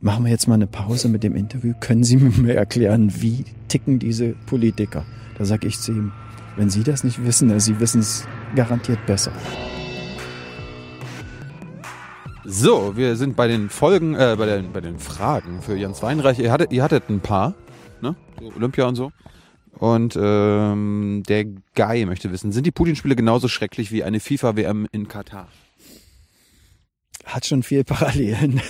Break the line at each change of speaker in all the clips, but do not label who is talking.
machen wir jetzt mal eine Pause mit dem Interview. Können Sie mir erklären, wie ticken diese Politiker? Da sage ich zu ihm, wenn Sie das nicht wissen, Sie wissen es garantiert besser.
So, wir sind bei den Folgen, äh, bei den, bei den Fragen für Jens Weinreich. Ihr hattet, ihr hattet ein paar, ne? Olympia und so. Und ähm, der Guy möchte wissen, sind die Putin-Spiele genauso schrecklich wie eine FIFA-WM in Katar?
Hat schon viel Parallelen.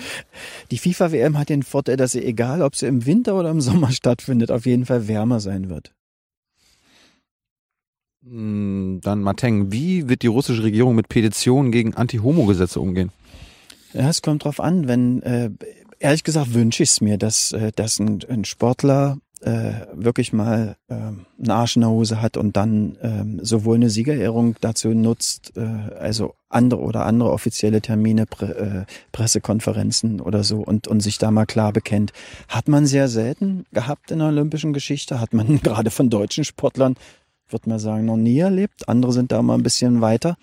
Die FIFA-WM hat den Vorteil, dass sie, egal ob sie im Winter oder im Sommer stattfindet, auf jeden Fall wärmer sein wird.
Hm, dann Mateng, wie wird die russische Regierung mit Petitionen gegen Anti-Homo-Gesetze umgehen?
Ja, es kommt drauf an, wenn, äh, ehrlich gesagt wünsche ich es mir, dass, äh, dass ein, ein Sportler äh, wirklich mal äh, einen Arsch in der Hose hat und dann äh, sowohl eine Siegerehrung dazu nutzt, äh, also andere oder andere offizielle Termine, Pre äh, Pressekonferenzen oder so und, und sich da mal klar bekennt. Hat man sehr selten gehabt in der olympischen Geschichte, hat man gerade von deutschen Sportlern, würde man sagen, noch nie erlebt. Andere sind da mal ein bisschen weiter.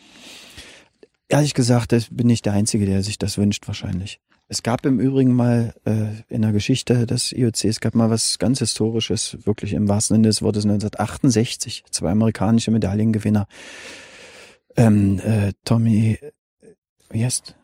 Ehrlich gesagt, ich bin nicht der Einzige, der sich das wünscht wahrscheinlich. Es gab im Übrigen mal äh, in der Geschichte des IOC, es gab mal was ganz Historisches, wirklich im wahrsten Sinne des Wortes 1968, zwei amerikanische Medaillengewinner. Ähm, äh, Tommy, wie heißt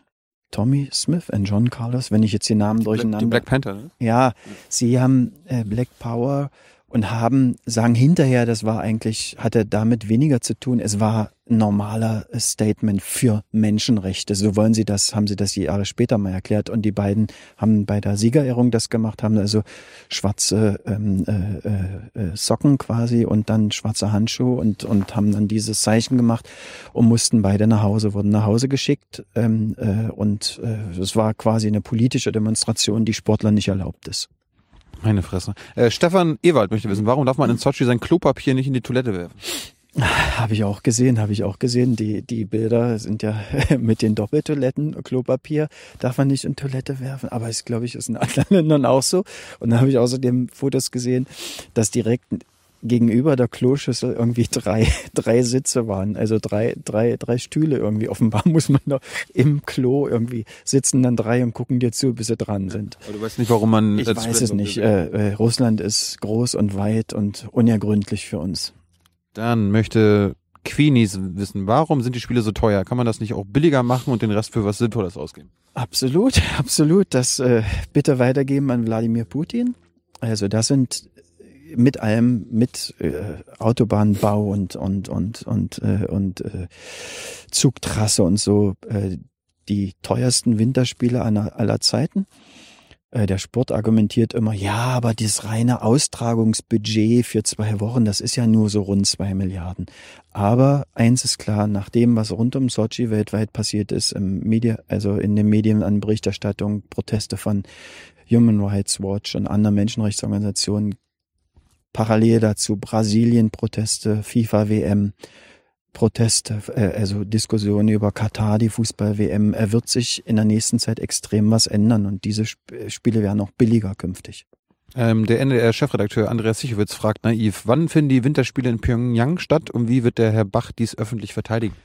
Tommy Smith und John Carlos, wenn ich jetzt die Namen durcheinander. Die
Black Panther, ne?
Ja, sie haben äh, Black Power und haben, sagen hinterher, das war eigentlich, hatte damit weniger zu tun. Es war ein normaler Statement für Menschenrechte. So wollen sie das, haben sie das Jahre später mal erklärt. Und die beiden haben bei der Siegerehrung das gemacht, haben also schwarze ähm, äh, äh, Socken quasi und dann schwarze Handschuhe und, und haben dann dieses Zeichen gemacht und mussten beide nach Hause, wurden nach Hause geschickt. Ähm, äh, und es äh, war quasi eine politische Demonstration, die Sportler nicht erlaubt ist.
Meine Fresse. Äh, Stefan Ewald möchte wissen, warum darf man in Sochi sein Klopapier nicht in die Toilette werfen?
Habe ich auch gesehen, habe ich auch gesehen. Die, die Bilder sind ja mit den Doppeltoiletten, Klopapier darf man nicht in Toilette werfen. Aber es glaube ich ist in anderen Ländern auch so. Und dann habe ich außerdem Fotos gesehen, dass direkt gegenüber der Kloschüssel irgendwie drei, drei Sitze waren. Also drei, drei, drei Stühle irgendwie. Offenbar muss man da im Klo irgendwie sitzen dann drei und gucken dir zu, bis sie dran sind.
Aber du weißt nicht, warum man.
Ich weiß es nicht. Äh, äh, Russland ist groß und weit und unergründlich für uns.
Dann möchte Queenies wissen, warum sind die Spiele so teuer? Kann man das nicht auch billiger machen und den Rest für was Sinnvolles ausgeben?
Absolut, absolut. Das äh, bitte weitergeben an Wladimir Putin. Also das sind mit allem, mit äh, Autobahnbau und und und und äh, und äh, Zugtrasse und so äh, die teuersten Winterspiele aller, aller Zeiten. Äh, der Sport argumentiert immer, ja, aber dieses reine Austragungsbudget für zwei Wochen, das ist ja nur so rund zwei Milliarden. Aber eins ist klar, nach dem, was rund um Sochi weltweit passiert ist, im Media, also in den Medien an Berichterstattung, Proteste von Human Rights Watch und anderen Menschenrechtsorganisationen, parallel dazu Brasilien-Proteste, FIFA-WM, Proteste, äh, also Diskussionen über Katar, die Fußball-WM, er wird sich in der nächsten Zeit extrem was ändern und diese Sp Spiele werden auch billiger künftig.
Ähm, der NDR-Chefredakteur Andreas Sichowitz fragt naiv, wann finden die Winterspiele in Pyongyang statt und wie wird der Herr Bach dies öffentlich verteidigen?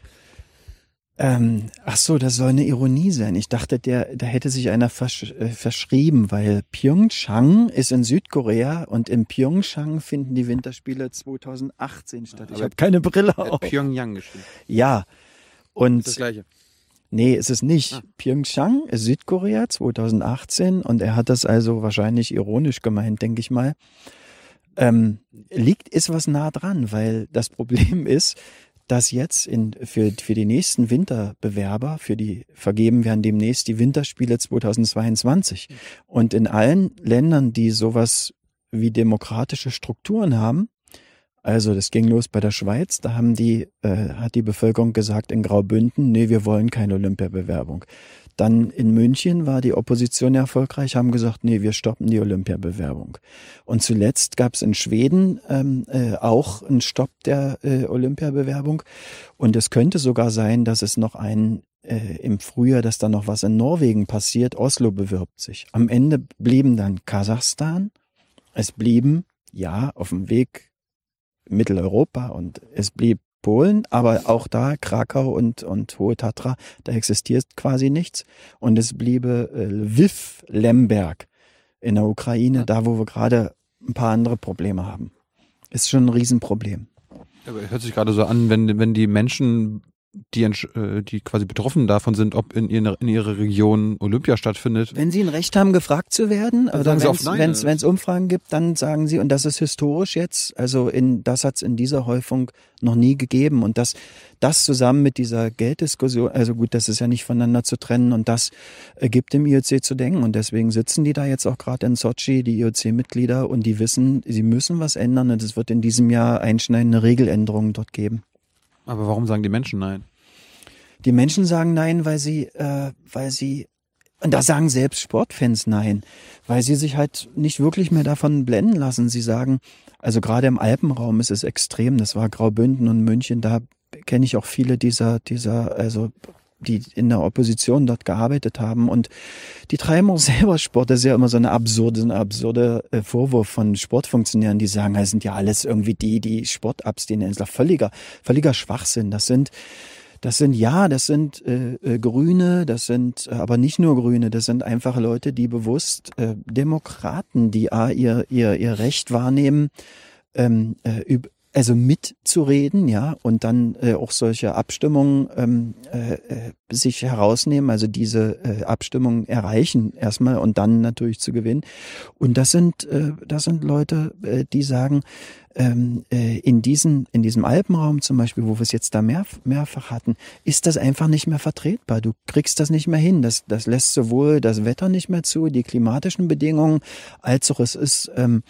Ähm, ach so, das soll eine Ironie sein. Ich dachte, der, da hätte sich einer versch äh, verschrieben, weil Pyeongchang ist in Südkorea und in Pyeongchang finden die Winterspiele 2018 statt. ich habe keine Brille auf.
Pyongyang geschrieben.
Ja. Und
das, das gleiche.
Nee, ist es nicht. Ah. Pyeongchang ist Südkorea 2018 und er hat das also wahrscheinlich ironisch gemeint, denke ich mal. Ähm, liegt, ist was nah dran, weil das Problem ist, dass jetzt in, für, für die nächsten Winterbewerber, für die vergeben werden demnächst die Winterspiele 2022. Und in allen Ländern, die sowas wie demokratische Strukturen haben, also das ging los bei der Schweiz, da haben die, äh, hat die Bevölkerung gesagt in Graubünden, nee, wir wollen keine Olympiabewerbung. Dann in München war die Opposition erfolgreich, haben gesagt, nee, wir stoppen die Olympiabewerbung. Und zuletzt gab es in Schweden ähm, äh, auch einen Stopp der äh, Olympiabewerbung. Und es könnte sogar sein, dass es noch einen äh, im Frühjahr, dass da noch was in Norwegen passiert. Oslo bewirbt sich. Am Ende blieben dann Kasachstan. Es blieben, ja, auf dem Weg Mitteleuropa und es blieb Polen, aber auch da Krakau und, und Hohe Tatra, da existiert quasi nichts. Und es bliebe äh, Lviv, Lemberg in der Ukraine, da wo wir gerade ein paar andere Probleme haben. Ist schon ein Riesenproblem.
Aber hört sich gerade so an, wenn, wenn die Menschen die, äh, die quasi betroffen davon sind, ob in, ihrer, in ihrer Region Olympia stattfindet.
Wenn sie ein Recht haben, gefragt zu werden,
oft
wenn es Umfragen gibt, dann sagen sie, und das ist historisch jetzt, also in, das hat es in dieser Häufung noch nie gegeben. Und das, das zusammen mit dieser Gelddiskussion, also gut, das ist ja nicht voneinander zu trennen und das gibt dem IOC zu denken. Und deswegen sitzen die da jetzt auch gerade in Sochi, die IOC-Mitglieder, und die wissen, sie müssen was ändern und es wird in diesem Jahr einschneidende Regeländerungen dort geben.
Aber warum sagen die Menschen nein?
Die Menschen sagen nein, weil sie, äh, weil sie, und da sagen selbst Sportfans nein, weil sie sich halt nicht wirklich mehr davon blenden lassen. Sie sagen, also gerade im Alpenraum ist es extrem. Das war Graubünden und München. Da kenne ich auch viele dieser, dieser, also die in der Opposition dort gearbeitet haben und die treiben auch selber Sport. Das ist ja immer so eine absurde, so eine absurde äh, Vorwurf von Sportfunktionären, die sagen, es sind ja alles irgendwie die, die Sport abstehen. Das ist völliger, völliger Schwachsinn. Das sind das sind ja, das sind äh, äh, Grüne, das sind äh, aber nicht nur Grüne, das sind einfach Leute, die bewusst äh, Demokraten, die a, ihr, ihr, ihr Recht wahrnehmen, ähm, äh, also mitzureden, ja, und dann äh, auch solche Abstimmungen ähm, äh, äh, sich herausnehmen, also diese äh, Abstimmungen erreichen erstmal und dann natürlich zu gewinnen. Und das sind, äh, das sind Leute, äh, die sagen, ähm, äh, in, diesen, in diesem Alpenraum zum Beispiel, wo wir es jetzt da mehr, mehrfach hatten, ist das einfach nicht mehr vertretbar. Du kriegst das nicht mehr hin. Das, das lässt sowohl das Wetter nicht mehr zu, die klimatischen Bedingungen, als auch es ist ähm,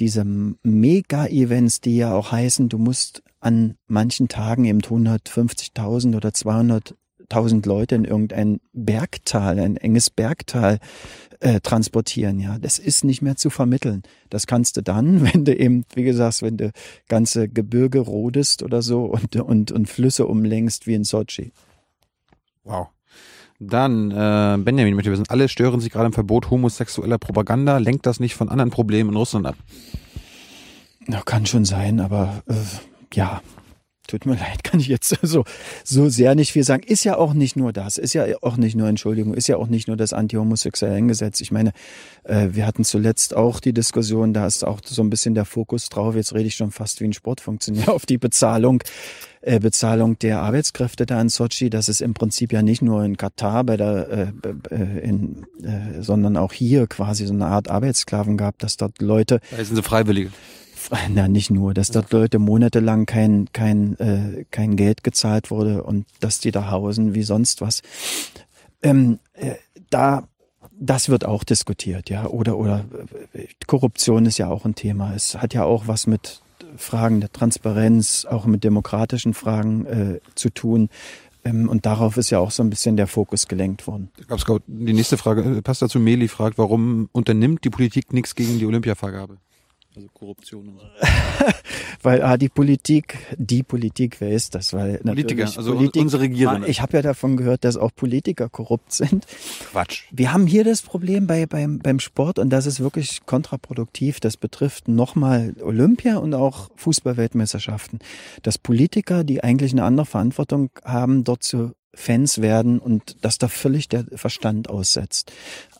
diese Mega-Events, die ja auch heißen, du musst an manchen Tagen eben 150.000 oder 200.000 Leute in irgendein Bergtal, ein enges Bergtal äh, transportieren. Ja, das ist nicht mehr zu vermitteln. Das kannst du dann, wenn du eben, wie gesagt, wenn du ganze Gebirge rodest oder so und, und, und Flüsse umlängst wie in Sochi.
Wow. Dann, äh, Benjamin möchte wissen, alle stören sich gerade im Verbot homosexueller Propaganda. Lenkt das nicht von anderen Problemen in Russland ab?
Ja, kann schon sein, aber äh, ja, tut mir leid, kann ich jetzt so, so sehr nicht viel sagen. Ist ja auch nicht nur das, ist ja auch nicht nur, Entschuldigung, ist ja auch nicht nur das Anti-Homosexuellen-Gesetz. Ich meine, äh, wir hatten zuletzt auch die Diskussion, da ist auch so ein bisschen der Fokus drauf, jetzt rede ich schon fast wie ein Sportfunktionär, auf die Bezahlung äh, Bezahlung der Arbeitskräfte da in Sochi, dass es im Prinzip ja nicht nur in Katar bei der, äh, äh, in, äh, sondern auch hier quasi so eine Art Arbeitssklaven gab, dass dort Leute
Da sind sie Freiwillige.
Na nicht nur, dass dort Leute monatelang kein kein äh, kein Geld gezahlt wurde und dass die da hausen wie sonst was. Ähm, äh, da das wird auch diskutiert, ja, oder oder äh, Korruption ist ja auch ein Thema. Es hat ja auch was mit Fragen der Transparenz, auch mit demokratischen Fragen äh, zu tun. Ähm, und darauf ist ja auch so ein bisschen der Fokus gelenkt worden.
Die nächste Frage, äh, passt dazu, Meli fragt, warum unternimmt die Politik nichts gegen die Olympiavergabe? Also Korruption und so.
Weil ah, die Politik, die Politik, wer ist das? Weil
Politiker, also
Politik,
unsere Regierenden.
Ich habe ja davon gehört, dass auch Politiker korrupt sind.
Quatsch.
Wir haben hier das Problem bei, beim, beim Sport und das ist wirklich kontraproduktiv. Das betrifft nochmal Olympia und auch Fußballweltmeisterschaften. Dass Politiker, die eigentlich eine andere Verantwortung haben, dort zu Fans werden und dass da völlig der Verstand aussetzt.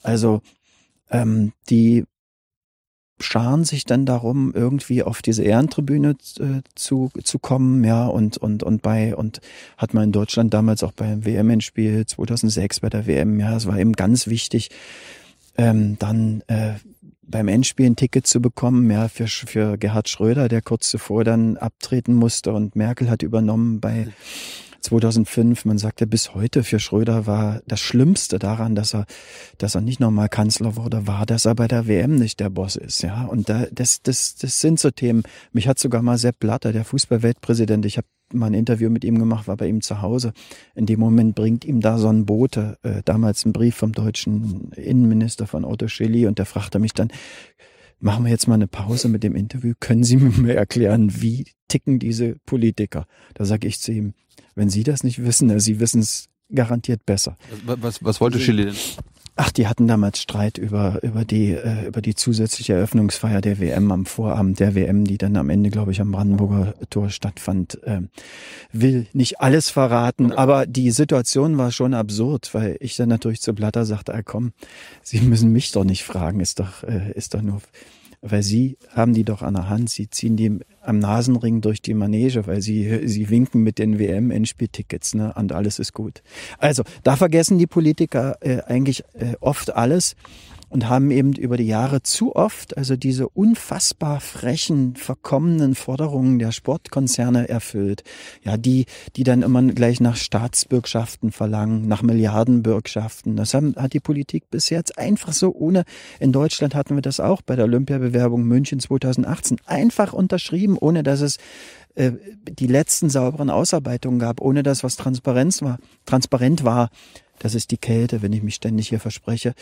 Also ähm, die scharen sich dann darum, irgendwie auf diese Ehrentribüne äh, zu, zu kommen, ja, und, und, und bei, und hat man in Deutschland damals auch beim WM-Endspiel 2006 bei der WM, ja, es war eben ganz wichtig, ähm, dann äh, beim Endspiel ein Ticket zu bekommen, ja, für, für Gerhard Schröder, der kurz zuvor dann abtreten musste und Merkel hat übernommen bei 2005. Man sagt ja bis heute, für Schröder war das Schlimmste daran, dass er, dass er nicht nochmal Kanzler wurde, war, dass er bei der WM nicht der Boss ist, ja. Und da, das, das, das sind so Themen. Mich hat sogar mal Sepp Blatter, der Fußballweltpräsident, ich habe mal ein Interview mit ihm gemacht, war bei ihm zu Hause. In dem Moment bringt ihm da so ein Bote, äh, damals ein Brief vom deutschen Innenminister von Otto Schilly und der fragte mich dann, machen wir jetzt mal eine Pause mit dem Interview, können Sie mir erklären, wie ticken diese Politiker? Da sage ich zu ihm, wenn Sie das nicht wissen, Sie wissen es garantiert besser.
Was, was, was wollte
Also-
Chile denn?
Ach, die hatten damals Streit über, über die, äh, über die zusätzliche Eröffnungsfeier der WM am Vorabend der WM, die dann am Ende, glaube ich, am Brandenburger Tor stattfand. Ähm, will nicht alles verraten, aber die Situation war schon absurd, weil ich dann natürlich zu Blatter sagte, ah, komm, Sie müssen mich doch nicht fragen, ist doch, äh, ist doch nur, weil Sie haben die doch an der Hand, Sie ziehen die am Nasenring durch die Manege, weil Sie, Sie winken mit den WM-Endspieltickets, ne, und alles ist gut. Also, da vergessen die Politiker äh, eigentlich äh, oft alles und haben eben über die Jahre zu oft also diese unfassbar frechen, verkommenen Forderungen der Sportkonzerne erfüllt. Ja, die, die dann immer gleich nach Staatsbürgschaften verlangen, nach Milliardenbürgschaften. Das haben, hat die Politik bis jetzt einfach so ohne, in Deutschland hatten wir das auch bei der Olympiabewerbung München 2018, einfach unterschrieben, ohne dass es äh, die letzten sauberen Ausarbeitungen gab, ohne dass was Transparenz war, transparent war. Das ist die Kälte, wenn ich mich ständig hier verspreche.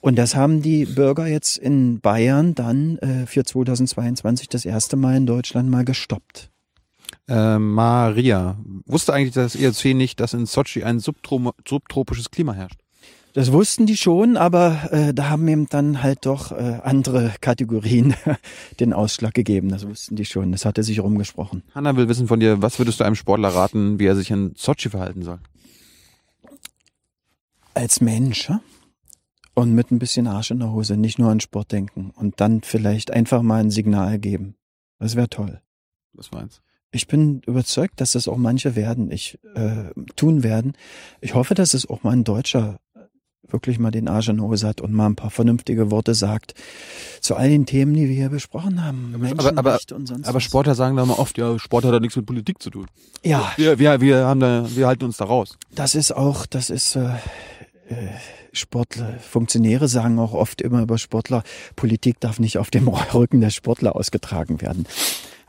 Und das haben die Bürger jetzt in Bayern dann äh, für 2022 das erste Mal in Deutschland mal gestoppt.
Äh, Maria, wusste eigentlich das ERC nicht, dass in Sochi ein subtro subtropisches Klima herrscht?
Das wussten die schon, aber äh, da haben eben dann halt doch äh, andere Kategorien den Ausschlag gegeben. Das wussten die schon. Das hatte sich rumgesprochen.
Hanna will wissen von dir, was würdest du einem Sportler raten, wie er sich in Sochi verhalten soll?
Als Mensch, ja? und mit ein bisschen Arsch in der Hose, nicht nur an Sport denken und dann vielleicht einfach mal ein Signal geben. Das wäre toll.
Was meinst
Ich bin überzeugt, dass das auch manche werden, ich äh, tun werden. Ich hoffe, dass es auch mal ein Deutscher wirklich mal den Arsch in Hose hat und mal ein paar vernünftige Worte sagt zu all den Themen, die wir hier besprochen haben.
Aber, aber, aber Sportler sagen da mal oft, ja, Sport hat da nichts mit Politik zu tun.
Ja.
Wir, wir, wir haben da, wir halten uns da raus.
Das ist auch, das ist äh, äh, Sportler, Funktionäre sagen auch oft immer über Sportler, Politik darf nicht auf dem Rücken der Sportler ausgetragen werden.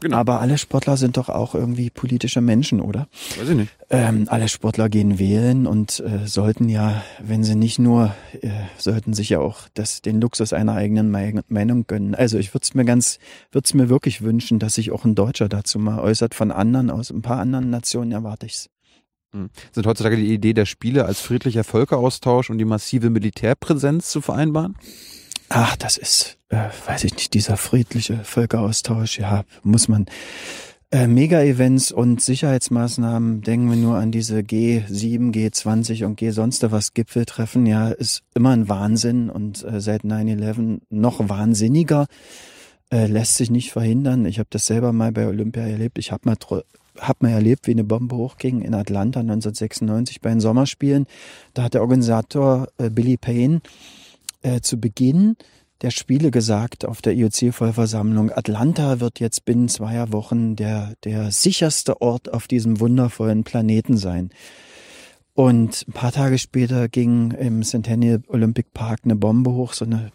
Genau. Aber alle Sportler sind doch auch irgendwie politische Menschen, oder?
Weiß ich nicht.
Ähm, alle Sportler gehen wählen und äh, sollten ja, wenn sie nicht nur, äh, sollten sich ja auch das, den Luxus einer eigenen Meinung gönnen. Also ich würde es mir ganz, würde es mir wirklich wünschen, dass sich auch ein Deutscher dazu mal äußert. Von anderen, aus ein paar anderen Nationen erwarte ich's.
Hm. Sind heutzutage die Idee der Spiele als friedlicher Völkeraustausch und die massive Militärpräsenz zu vereinbaren?
Ach, das ist, äh, weiß ich nicht, dieser friedliche Völkeraustausch, ja, muss man. Äh, Mega-Events und Sicherheitsmaßnahmen, denken wir nur an diese G7, G20 und G sonst was Gipfeltreffen, ja, ist immer ein Wahnsinn und äh, seit 9-11 noch wahnsinniger. Äh, lässt sich nicht verhindern. Ich habe das selber mal bei Olympia erlebt. Ich habe mal hab mal erlebt, wie eine Bombe hochging in Atlanta 1996 bei den Sommerspielen. Da hat der Organisator äh, Billy Payne äh, zu Beginn der Spiele gesagt auf der IOC-Vollversammlung, Atlanta wird jetzt binnen zweier Wochen der, der sicherste Ort auf diesem wundervollen Planeten sein. Und ein paar Tage später ging im Centennial Olympic Park eine Bombe hoch, so eine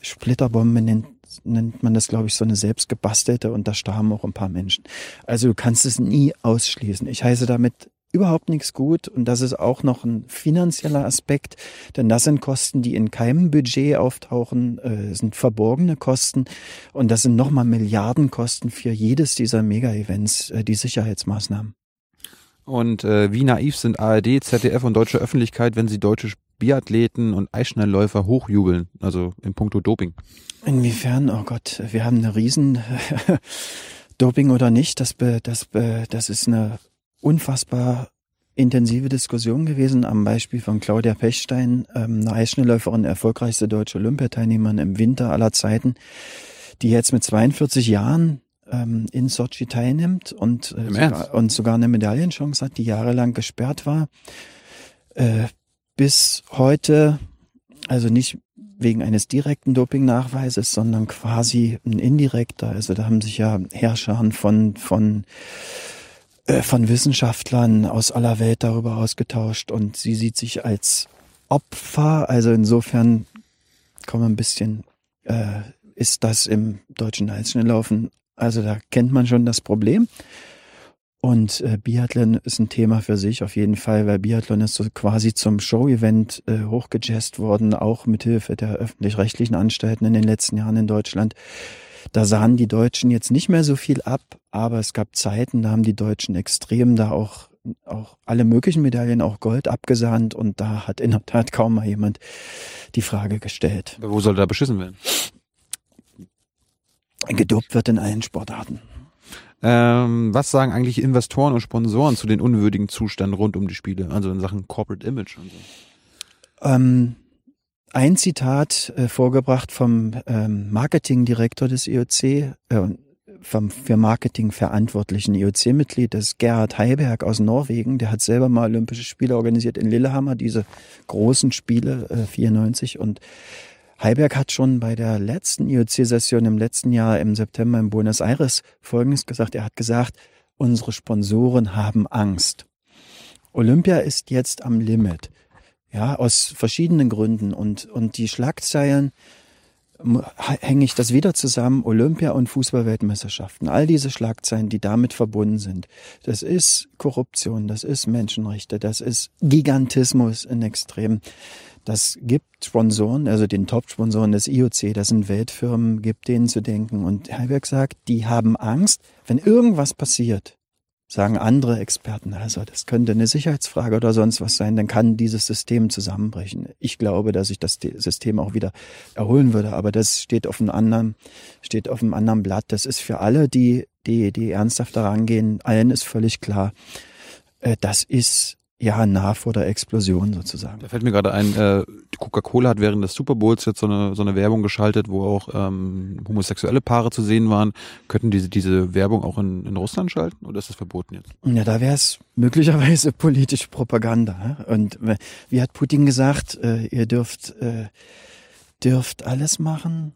Splitterbombe nennt nennt man das, glaube ich, so eine selbstgebastelte und da starben auch ein paar Menschen. Also du kannst es nie ausschließen. Ich heiße damit überhaupt nichts gut und das ist auch noch ein finanzieller Aspekt, denn das sind Kosten, die in keinem Budget auftauchen, äh, sind verborgene Kosten und das sind nochmal Milliardenkosten für jedes dieser Mega-Events, äh, die Sicherheitsmaßnahmen.
Und äh, wie naiv sind ARD, ZDF und deutsche Öffentlichkeit, wenn sie deutsche Biathleten und Eisschnellläufer hochjubeln, also in puncto Doping?
Inwiefern? Oh Gott, wir haben eine riesen Doping oder nicht, das, das, das ist eine unfassbar intensive Diskussion gewesen am Beispiel von Claudia Pechstein, ähm, eine Eisschnellläuferin, erfolgreichste deutsche Olympiateilnehmerin im Winter aller Zeiten, die jetzt mit 42 Jahren ähm, in Sochi teilnimmt und, äh, sogar, und sogar eine Medaillenchance hat, die jahrelang gesperrt war. Äh, bis heute, also nicht wegen eines direkten Dopingnachweises, sondern quasi ein indirekter. Also da haben sich ja Herrscher von, von von Wissenschaftlern aus aller Welt darüber ausgetauscht und sie sieht sich als Opfer. Also insofern kommen ein bisschen, äh, ist das im deutschen Eisschnelllaufen, also da kennt man schon das Problem. Und äh, Biathlon ist ein Thema für sich auf jeden Fall, weil Biathlon ist so quasi zum Show-Event äh, hochgejazzt worden, auch mithilfe der öffentlich-rechtlichen Anstalten in den letzten Jahren in Deutschland. Da sahen die Deutschen jetzt nicht mehr so viel ab, aber es gab Zeiten, da haben die Deutschen extrem da auch auch alle möglichen Medaillen, auch Gold abgesahnt und da hat in der Tat kaum mal jemand die Frage gestellt.
Aber wo soll da beschissen werden?
Gedopt wird in allen Sportarten.
Ähm, was sagen eigentlich Investoren und Sponsoren zu den unwürdigen Zuständen rund um die Spiele, also in Sachen Corporate Image und so?
Ähm, ein Zitat äh, vorgebracht vom ähm, Marketingdirektor des IOC, äh, vom für Marketing verantwortlichen IOC-Mitglied, das ist Gerhard Heiberg aus Norwegen. Der hat selber mal Olympische Spiele organisiert in Lillehammer, diese großen Spiele äh, 94 und Heiberg hat schon bei der letzten IOC-Session im letzten Jahr im September in Buenos Aires Folgendes gesagt. Er hat gesagt, unsere Sponsoren haben Angst. Olympia ist jetzt am Limit. Ja, aus verschiedenen Gründen. Und, und die Schlagzeilen hänge ich das wieder zusammen, Olympia und Fußballweltmeisterschaften. All diese Schlagzeilen, die damit verbunden sind. Das ist Korruption, das ist Menschenrechte, das ist Gigantismus in Extrem. Das gibt Sponsoren, also den Top-Sponsoren des IOC, das sind Weltfirmen, gibt denen zu denken. Und Heiberg sagt, die haben Angst, wenn irgendwas passiert, sagen andere Experten, also das könnte eine Sicherheitsfrage oder sonst was sein, dann kann dieses System zusammenbrechen. Ich glaube, dass sich das System auch wieder erholen würde, aber das steht auf einem anderen, steht auf einem anderen Blatt. Das ist für alle, die, die, die ernsthaft daran gehen, allen ist völlig klar, äh, das ist ja, nah vor der Explosion sozusagen.
Da fällt mir gerade ein, äh, Coca-Cola hat während des Super Bowls jetzt so eine, so eine Werbung geschaltet, wo auch ähm, homosexuelle Paare zu sehen waren. Könnten diese, diese Werbung auch in, in Russland schalten oder ist das verboten jetzt?
Ja, da wäre es möglicherweise politische Propaganda. Und wie hat Putin gesagt, äh, ihr dürft, äh, dürft alles machen,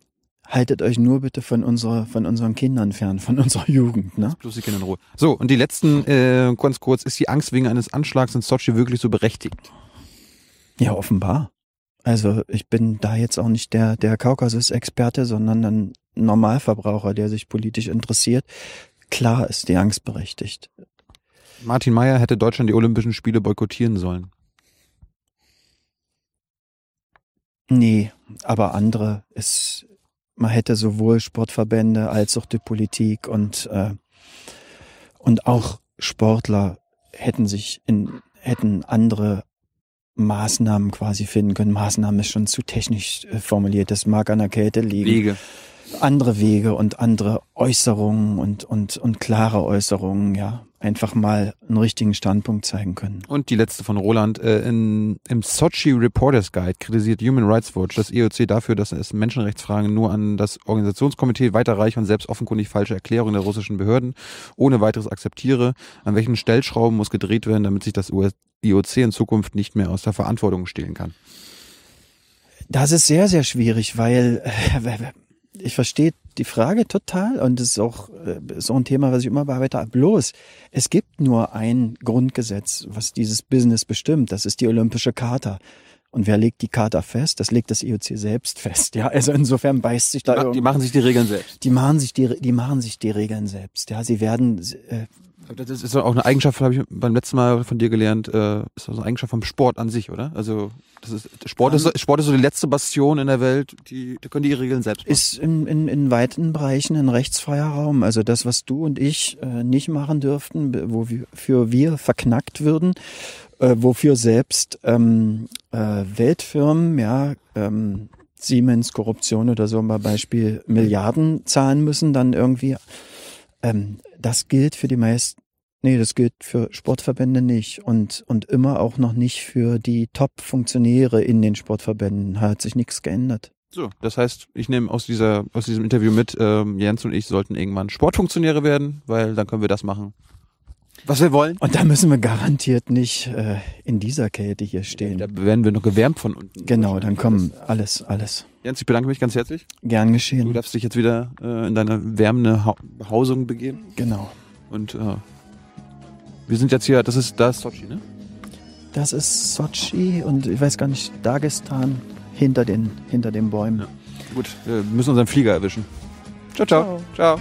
haltet euch nur bitte von unserer, von unseren Kindern fern, von unserer Jugend, ne?
Bloß die Kinder in Ruhe. So, und die letzten, äh, ganz kurz, ist die Angst wegen eines Anschlags in Sochi wirklich so berechtigt?
Ja, offenbar. Also ich bin da jetzt auch nicht der, der Kaukasus-Experte, sondern ein Normalverbraucher, der sich politisch interessiert. Klar ist die Angst berechtigt.
Martin Mayer hätte Deutschland die Olympischen Spiele boykottieren sollen.
Nee, aber andere. Es man hätte sowohl Sportverbände als auch die Politik und, äh, und auch Sportler hätten sich in, hätten andere Maßnahmen quasi finden können. Maßnahmen ist schon zu technisch äh, formuliert. Das mag an der Kälte liegen.
Wege.
Andere Wege und andere Äußerungen und, und, und klare Äußerungen, ja einfach mal einen richtigen Standpunkt zeigen können.
Und die letzte von Roland. Äh, in, Im Sochi Reporters Guide kritisiert Human Rights Watch das IOC dafür, dass es Menschenrechtsfragen nur an das Organisationskomitee weiterreiche und selbst offenkundig falsche Erklärungen der russischen Behörden ohne weiteres akzeptiere. An welchen Stellschrauben muss gedreht werden, damit sich das IOC in Zukunft nicht mehr aus der Verantwortung stehlen kann?
Das ist sehr, sehr schwierig, weil äh, ich verstehe die Frage total und es ist auch äh, so ein Thema, was ich immer bearbeite. Bloß, es gibt nur ein Grundgesetz, was dieses Business bestimmt. Das ist die Olympische Charta. Und wer legt die Charta fest? Das legt das IOC selbst fest. Ja, also insofern beißt sich da.
Die machen sich die Regeln selbst.
Die machen sich die, die machen sich die Regeln selbst. Ja, sie werden äh,
das ist auch eine Eigenschaft, habe ich beim letzten Mal von dir gelernt, äh, ist also eine Eigenschaft vom Sport an sich, oder? Also das ist Sport ist Sport ist so die letzte Bastion in der Welt, die, die können die Regeln selbst machen.
Ist in, in, in weiten Bereichen ein rechtsfreier Raum. Also das, was du und ich äh, nicht machen dürften, wofür wir verknackt würden, äh, wofür selbst ähm, äh, Weltfirmen, ja, ähm, Siemens Korruption oder so mal Beispiel Milliarden zahlen müssen, dann irgendwie ähm, das gilt für die meisten, nee, das gilt für Sportverbände nicht und, und immer auch noch nicht für die Top-Funktionäre in den Sportverbänden. Hat sich nichts geändert.
So, das heißt, ich nehme aus dieser aus diesem Interview mit, ähm, Jens und ich sollten irgendwann Sportfunktionäre werden, weil dann können wir das machen, was wir wollen.
Und da müssen wir garantiert nicht äh, in dieser Kälte hier stehen.
Da werden wir noch gewärmt von unten.
Genau, dann kommen alles, alles.
Jens, ich bedanke mich ganz herzlich.
Gern geschehen.
Du darfst dich jetzt wieder äh, in deine wärmende ha Behausung begeben.
Genau.
Und äh, wir sind jetzt hier, das ist, da ist Sochi, ne?
Das ist Sochi und ich weiß gar nicht, Dagestan hinter den, hinter den Bäumen. Ja.
Gut, wir müssen unseren Flieger erwischen. ciao. ciao. ciao.